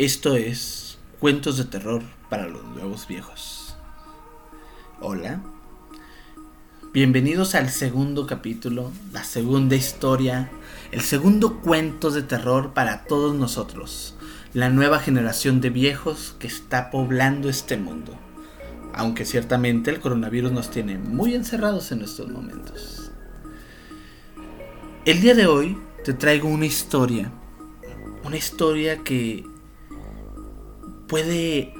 Esto es Cuentos de Terror para los Nuevos Viejos. Hola. Bienvenidos al segundo capítulo, la segunda historia, el segundo cuento de terror para todos nosotros, la nueva generación de viejos que está poblando este mundo. Aunque ciertamente el coronavirus nos tiene muy encerrados en estos momentos. El día de hoy te traigo una historia, una historia que puede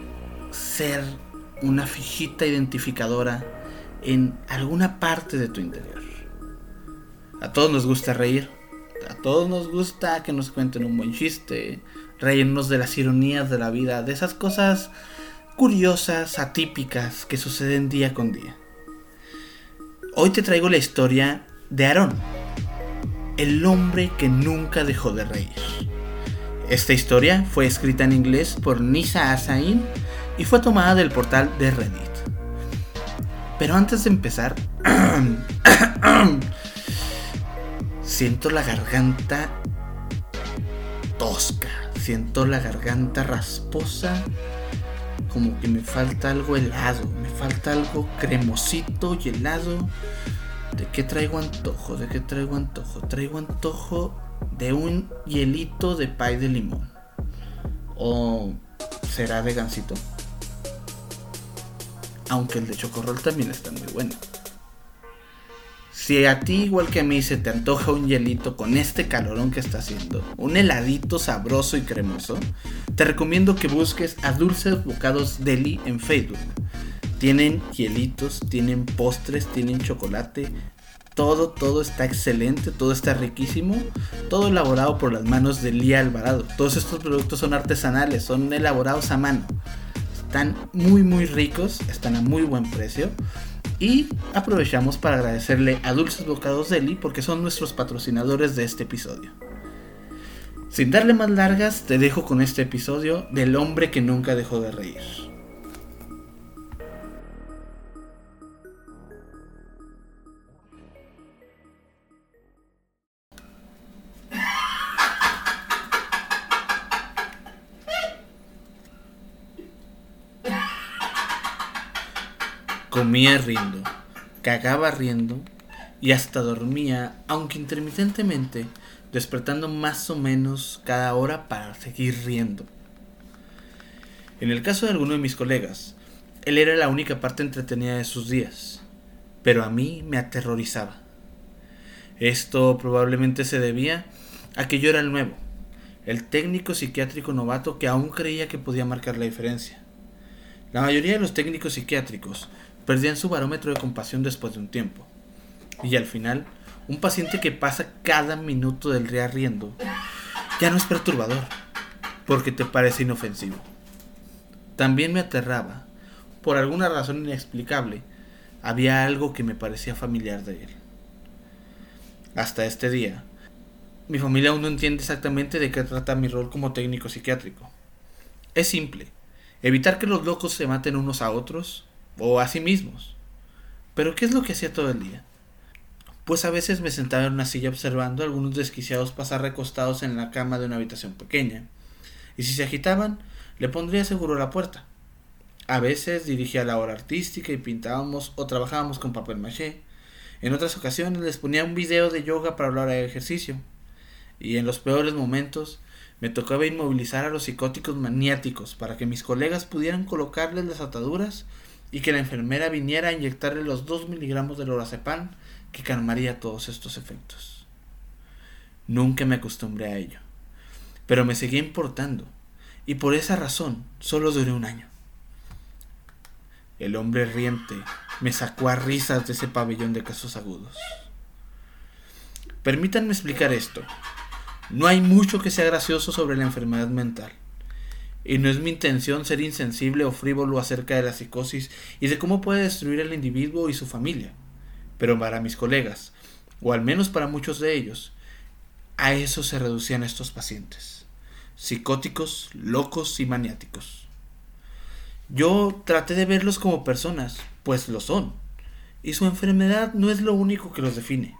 ser una fijita identificadora en alguna parte de tu interior. A todos nos gusta reír, a todos nos gusta que nos cuenten un buen chiste, reírnos de las ironías de la vida, de esas cosas curiosas, atípicas que suceden día con día. Hoy te traigo la historia de Aarón, el hombre que nunca dejó de reír. Esta historia fue escrita en inglés por Nisa Asain y fue tomada del portal de Reddit. Pero antes de empezar, siento la garganta tosca, siento la garganta rasposa, como que me falta algo helado, me falta algo cremosito y helado. ¿De qué traigo antojo? ¿De qué traigo antojo? Traigo antojo de un hielito de pay de limón. ¿O será de gansito? Aunque el de chocorrol también está muy bueno. Si a ti igual que a mí se te antoja un hielito con este calorón que está haciendo, un heladito sabroso y cremoso, te recomiendo que busques a Dulces Bocados Deli en Facebook. Tienen hielitos, tienen postres, tienen chocolate, todo, todo está excelente, todo está riquísimo, todo elaborado por las manos de Lía Alvarado. Todos estos productos son artesanales, son elaborados a mano. Están muy muy ricos, están a muy buen precio. Y aprovechamos para agradecerle a Dulces Bocados Deli porque son nuestros patrocinadores de este episodio. Sin darle más largas, te dejo con este episodio del hombre que nunca dejó de reír. Comía riendo, cagaba riendo y hasta dormía, aunque intermitentemente, despertando más o menos cada hora para seguir riendo. En el caso de alguno de mis colegas, él era la única parte entretenida de sus días, pero a mí me aterrorizaba. Esto probablemente se debía a que yo era el nuevo, el técnico psiquiátrico novato que aún creía que podía marcar la diferencia. La mayoría de los técnicos psiquiátricos perdían su barómetro de compasión después de un tiempo. Y al final, un paciente que pasa cada minuto del día riendo ya no es perturbador, porque te parece inofensivo. También me aterraba, por alguna razón inexplicable, había algo que me parecía familiar de él. Hasta este día, mi familia aún no entiende exactamente de qué trata mi rol como técnico psiquiátrico. Es simple, evitar que los locos se maten unos a otros o a sí mismos. Pero ¿qué es lo que hacía todo el día? Pues a veces me sentaba en una silla observando a algunos desquiciados pasar recostados en la cama de una habitación pequeña, y si se agitaban, le pondría seguro la puerta. A veces dirigía la hora artística y pintábamos o trabajábamos con papel maché. En otras ocasiones les ponía un video de yoga para hablar de ejercicio. Y en los peores momentos me tocaba inmovilizar a los psicóticos maniáticos para que mis colegas pudieran colocarles las ataduras y que la enfermera viniera a inyectarle los 2 miligramos de lorazepam que calmaría todos estos efectos. Nunca me acostumbré a ello, pero me seguía importando, y por esa razón solo duré un año. El hombre riente me sacó a risas de ese pabellón de casos agudos. Permítanme explicar esto. No hay mucho que sea gracioso sobre la enfermedad mental. Y no es mi intención ser insensible o frívolo acerca de la psicosis y de cómo puede destruir al individuo y su familia. Pero para mis colegas, o al menos para muchos de ellos, a eso se reducían estos pacientes. Psicóticos, locos y maniáticos. Yo traté de verlos como personas, pues lo son. Y su enfermedad no es lo único que los define.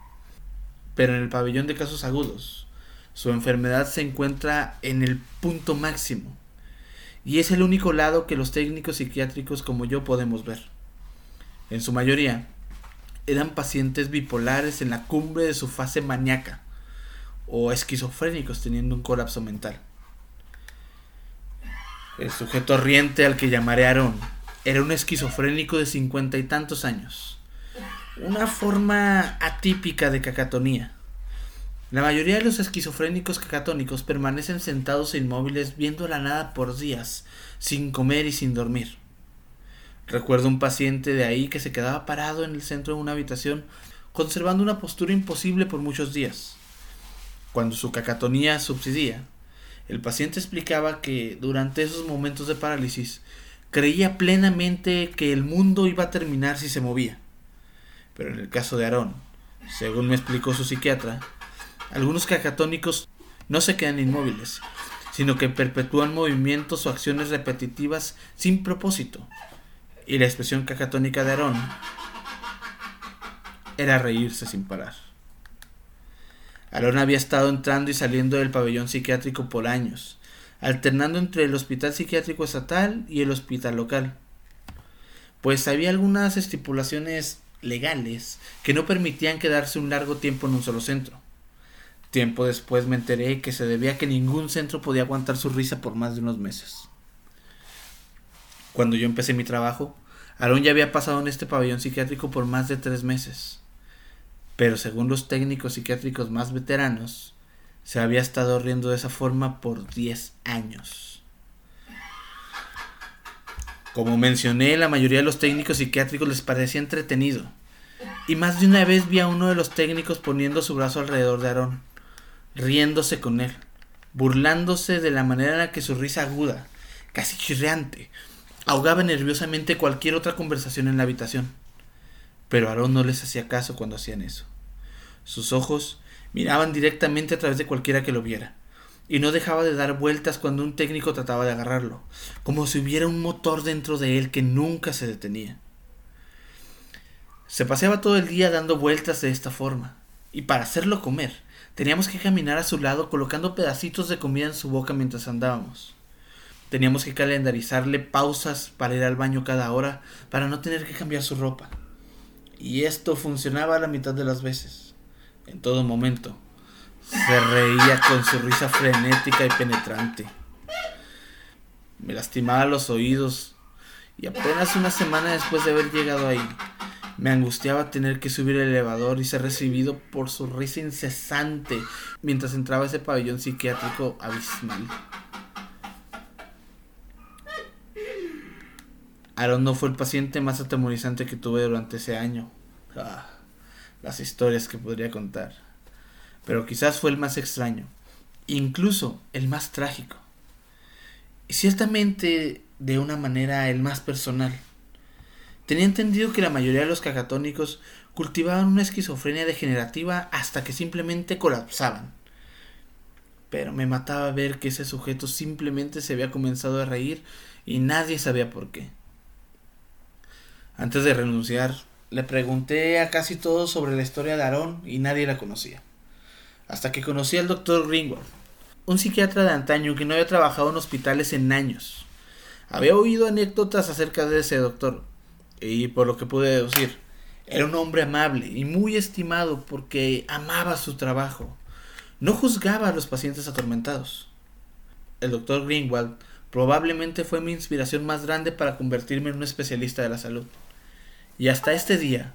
Pero en el pabellón de casos agudos, su enfermedad se encuentra en el punto máximo y es el único lado que los técnicos psiquiátricos como yo podemos ver. En su mayoría, eran pacientes bipolares en la cumbre de su fase maníaca o esquizofrénicos teniendo un colapso mental. El sujeto riente al que llamaré Aarón era un esquizofrénico de cincuenta y tantos años. Una forma atípica de cacatonía. La mayoría de los esquizofrénicos cacatónicos permanecen sentados e inmóviles viendo la nada por días, sin comer y sin dormir. Recuerdo un paciente de ahí que se quedaba parado en el centro de una habitación, conservando una postura imposible por muchos días. Cuando su cacatonía subsidía, el paciente explicaba que durante esos momentos de parálisis creía plenamente que el mundo iba a terminar si se movía. Pero en el caso de Aarón, según me explicó su psiquiatra, algunos cacatónicos no se quedan inmóviles, sino que perpetúan movimientos o acciones repetitivas sin propósito. Y la expresión cacatónica de Aarón era reírse sin parar. Aarón había estado entrando y saliendo del pabellón psiquiátrico por años, alternando entre el hospital psiquiátrico estatal y el hospital local. Pues había algunas estipulaciones legales que no permitían quedarse un largo tiempo en un solo centro. Tiempo después me enteré que se debía a que ningún centro podía aguantar su risa por más de unos meses. Cuando yo empecé mi trabajo, Aarón ya había pasado en este pabellón psiquiátrico por más de tres meses pero según los técnicos psiquiátricos más veteranos, se había estado riendo de esa forma por 10 años. Como mencioné, la mayoría de los técnicos psiquiátricos les parecía entretenido, y más de una vez vi a uno de los técnicos poniendo su brazo alrededor de Aarón, riéndose con él, burlándose de la manera en la que su risa aguda, casi chirreante, ahogaba nerviosamente cualquier otra conversación en la habitación. Pero Aarón no les hacía caso cuando hacían eso. Sus ojos miraban directamente a través de cualquiera que lo viera, y no dejaba de dar vueltas cuando un técnico trataba de agarrarlo, como si hubiera un motor dentro de él que nunca se detenía. Se paseaba todo el día dando vueltas de esta forma, y para hacerlo comer, teníamos que caminar a su lado colocando pedacitos de comida en su boca mientras andábamos. Teníamos que calendarizarle pausas para ir al baño cada hora para no tener que cambiar su ropa. Y esto funcionaba a la mitad de las veces en todo momento. Se reía con su risa frenética y penetrante. Me lastimaba los oídos y apenas una semana después de haber llegado ahí, me angustiaba tener que subir el elevador y ser recibido por su risa incesante mientras entraba a ese pabellón psiquiátrico abismal. Aaron no fue el paciente más atemorizante que tuve durante ese año. Ah las historias que podría contar. Pero quizás fue el más extraño, incluso el más trágico. Y ciertamente de una manera el más personal. Tenía entendido que la mayoría de los cacatónicos cultivaban una esquizofrenia degenerativa hasta que simplemente colapsaban. Pero me mataba ver que ese sujeto simplemente se había comenzado a reír y nadie sabía por qué. Antes de renunciar, le pregunté a casi todos sobre la historia de Aarón y nadie la conocía. Hasta que conocí al doctor Greenwald, un psiquiatra de antaño que no había trabajado en hospitales en años. Había oído anécdotas acerca de ese doctor, y por lo que pude deducir, era un hombre amable y muy estimado porque amaba su trabajo. No juzgaba a los pacientes atormentados. El doctor Greenwald probablemente fue mi inspiración más grande para convertirme en un especialista de la salud. Y hasta este día,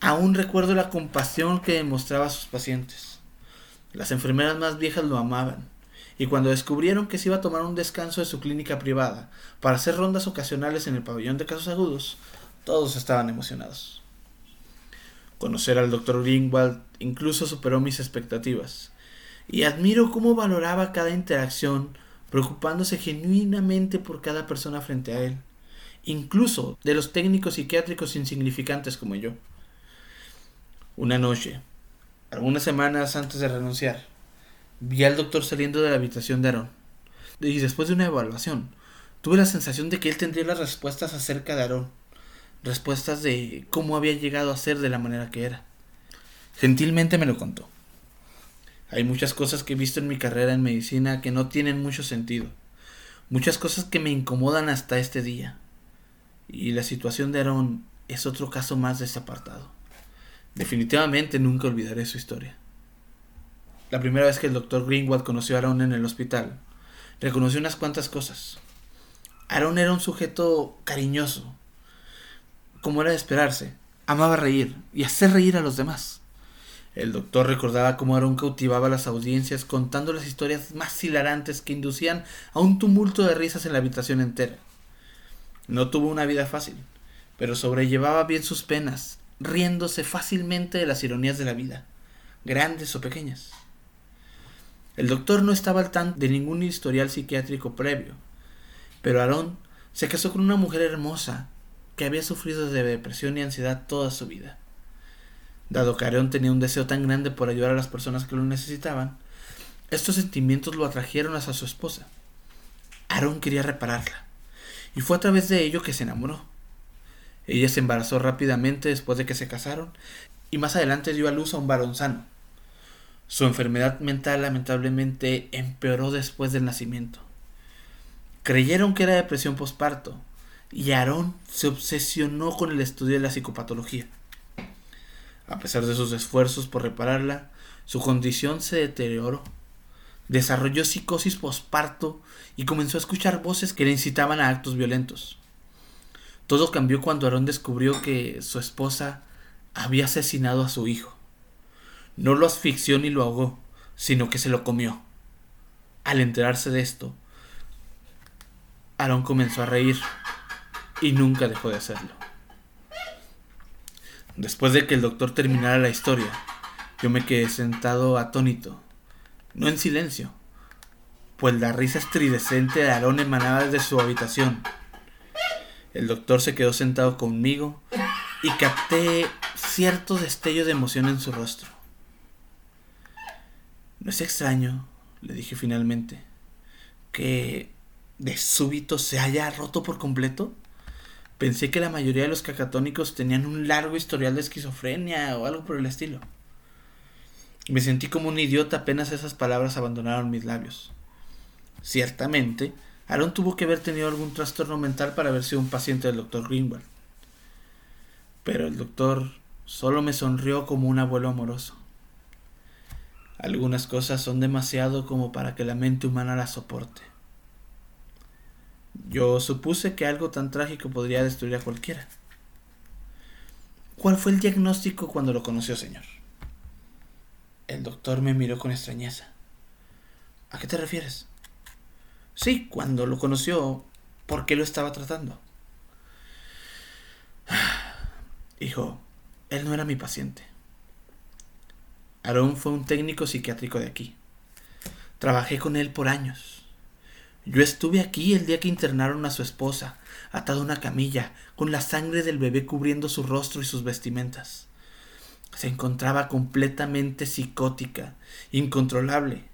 aún recuerdo la compasión que demostraba a sus pacientes. Las enfermeras más viejas lo amaban, y cuando descubrieron que se iba a tomar un descanso de su clínica privada para hacer rondas ocasionales en el pabellón de casos agudos, todos estaban emocionados. Conocer al doctor Greenwald incluso superó mis expectativas, y admiro cómo valoraba cada interacción, preocupándose genuinamente por cada persona frente a él incluso de los técnicos psiquiátricos insignificantes como yo. Una noche, algunas semanas antes de renunciar, vi al doctor saliendo de la habitación de Aarón. Y después de una evaluación, tuve la sensación de que él tendría las respuestas acerca de Aarón. Respuestas de cómo había llegado a ser de la manera que era. Gentilmente me lo contó. Hay muchas cosas que he visto en mi carrera en medicina que no tienen mucho sentido Muchas cosas que me incomodan hasta este día. Y la situación de Aaron es otro caso más de ese apartado. Definitivamente nunca olvidaré su historia. La primera vez que el doctor Greenwald conoció a Aaron en el hospital, reconoció unas cuantas cosas. Aaron era un sujeto cariñoso, como era de esperarse. Amaba reír y hacer reír a los demás. El doctor recordaba cómo Aaron cautivaba las audiencias contando las historias más hilarantes que inducían a un tumulto de risas en la habitación entera. No tuvo una vida fácil, pero sobrellevaba bien sus penas, riéndose fácilmente de las ironías de la vida, grandes o pequeñas. El doctor no estaba al tanto de ningún historial psiquiátrico previo, pero Aarón se casó con una mujer hermosa que había sufrido de depresión y ansiedad toda su vida. Dado que Aarón tenía un deseo tan grande por ayudar a las personas que lo necesitaban, estos sentimientos lo atrajeron hacia su esposa. Aarón quería repararla, y fue a través de ello que se enamoró. Ella se embarazó rápidamente después de que se casaron, y más adelante dio a luz a un varón sano. Su enfermedad mental lamentablemente empeoró después del nacimiento. Creyeron que era depresión posparto, y Aarón se obsesionó con el estudio de la psicopatología. A pesar de sus esfuerzos por repararla, su condición se deterioró. Desarrolló psicosis posparto y comenzó a escuchar voces que le incitaban a actos violentos. Todo cambió cuando Aarón descubrió que su esposa había asesinado a su hijo. No lo asfixió ni lo ahogó, sino que se lo comió. Al enterarse de esto, Aarón comenzó a reír y nunca dejó de hacerlo. Después de que el doctor terminara la historia, yo me quedé sentado atónito, no en silencio, pues la risa estridescente de Aarón emanaba desde su habitación. El doctor se quedó sentado conmigo y capté cierto destello de emoción en su rostro. No es extraño, le dije finalmente, que de súbito se haya roto por completo. Pensé que la mayoría de los cacatónicos tenían un largo historial de esquizofrenia o algo por el estilo. Me sentí como un idiota apenas esas palabras abandonaron mis labios. Ciertamente, Aaron tuvo que haber tenido algún trastorno mental para haber sido un paciente del doctor Greenwald. Pero el doctor solo me sonrió como un abuelo amoroso. Algunas cosas son demasiado como para que la mente humana las soporte. Yo supuse que algo tan trágico podría destruir a cualquiera. ¿Cuál fue el diagnóstico cuando lo conoció, señor? El doctor me miró con extrañeza. ¿A qué te refieres? Sí, cuando lo conoció, ¿por qué lo estaba tratando? Hijo, él no era mi paciente. Aaron fue un técnico psiquiátrico de aquí. Trabajé con él por años. Yo estuve aquí el día que internaron a su esposa, atada a una camilla, con la sangre del bebé cubriendo su rostro y sus vestimentas. Se encontraba completamente psicótica, incontrolable.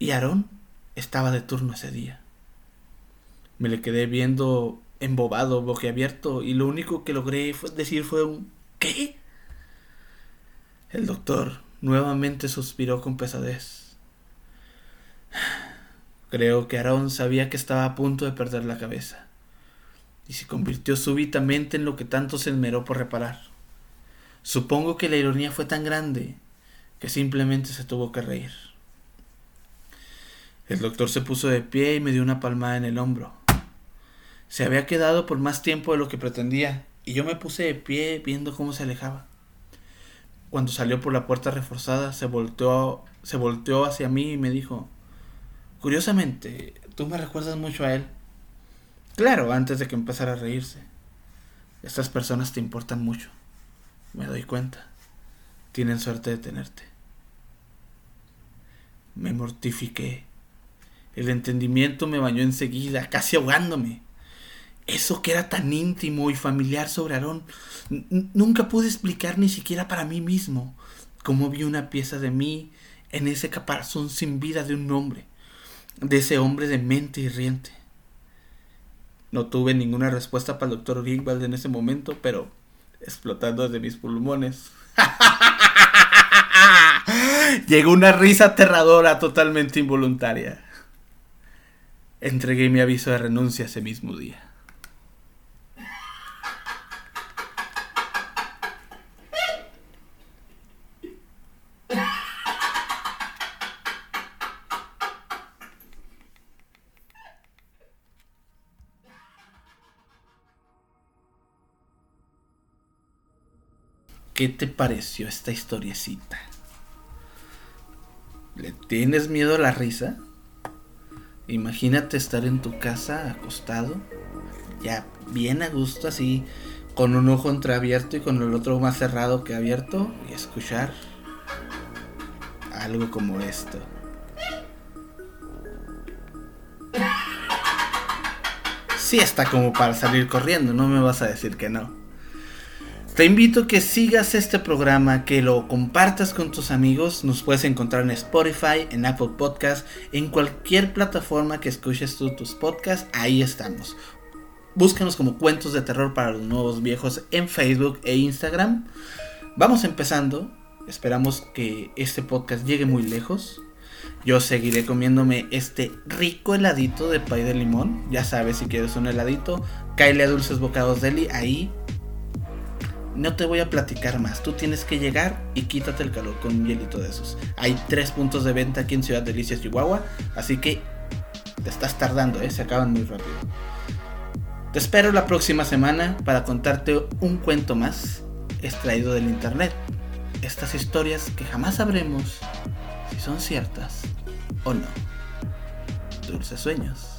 Y Aarón estaba de turno ese día. Me le quedé viendo embobado, boquiabierto, y lo único que logré decir fue un ¿qué? El doctor nuevamente suspiró con pesadez. Creo que Aarón sabía que estaba a punto de perder la cabeza, y se convirtió súbitamente en lo que tanto se esmeró por reparar. Supongo que la ironía fue tan grande que simplemente se tuvo que reír. El doctor se puso de pie y me dio una palmada en el hombro. Se había quedado por más tiempo de lo que pretendía, y yo me puse de pie viendo cómo se alejaba. Cuando salió por la puerta reforzada, se volteó, se volteó hacia mí y me dijo Curiosamente, tú me recuerdas mucho a él. Claro, antes de que empezara a reírse. Estas personas te importan mucho. Me doy cuenta. Tienen suerte de tenerte. Me mortifiqué. El entendimiento me bañó enseguida, casi ahogándome. Eso que era tan íntimo y familiar sobre Aarón, nunca pude explicar ni siquiera para mí mismo cómo vi una pieza de mí en ese caparazón sin vida de un hombre de ese hombre de mente y riente. No tuve ninguna respuesta para el doctor Greenwald en ese momento, pero explotando desde mis pulmones. Llegó una risa aterradora totalmente involuntaria. Entregué mi aviso de renuncia ese mismo día. ¿Qué te pareció esta historiecita? ¿Le tienes miedo a la risa? Imagínate estar en tu casa acostado, ya bien a gusto así, con un ojo entreabierto y con el otro más cerrado que abierto y escuchar algo como esto. Sí está como para salir corriendo, no me vas a decir que no. Te invito a que sigas este programa, que lo compartas con tus amigos. Nos puedes encontrar en Spotify, en Apple Podcast, en cualquier plataforma que escuches tus podcasts. Ahí estamos. Búscanos como Cuentos de Terror para los Nuevos Viejos en Facebook e Instagram. Vamos empezando. Esperamos que este podcast llegue muy lejos. Yo seguiré comiéndome este rico heladito de pay de limón. Ya sabes, si quieres un heladito, cáele a Dulces Bocados Deli. Ahí no te voy a platicar más. Tú tienes que llegar y quítate el calor con un hielito de esos. Hay tres puntos de venta aquí en Ciudad Delicias, Chihuahua. Así que te estás tardando, ¿eh? se acaban muy rápido. Te espero la próxima semana para contarte un cuento más extraído del internet. Estas historias que jamás sabremos si son ciertas o no. Dulces sueños.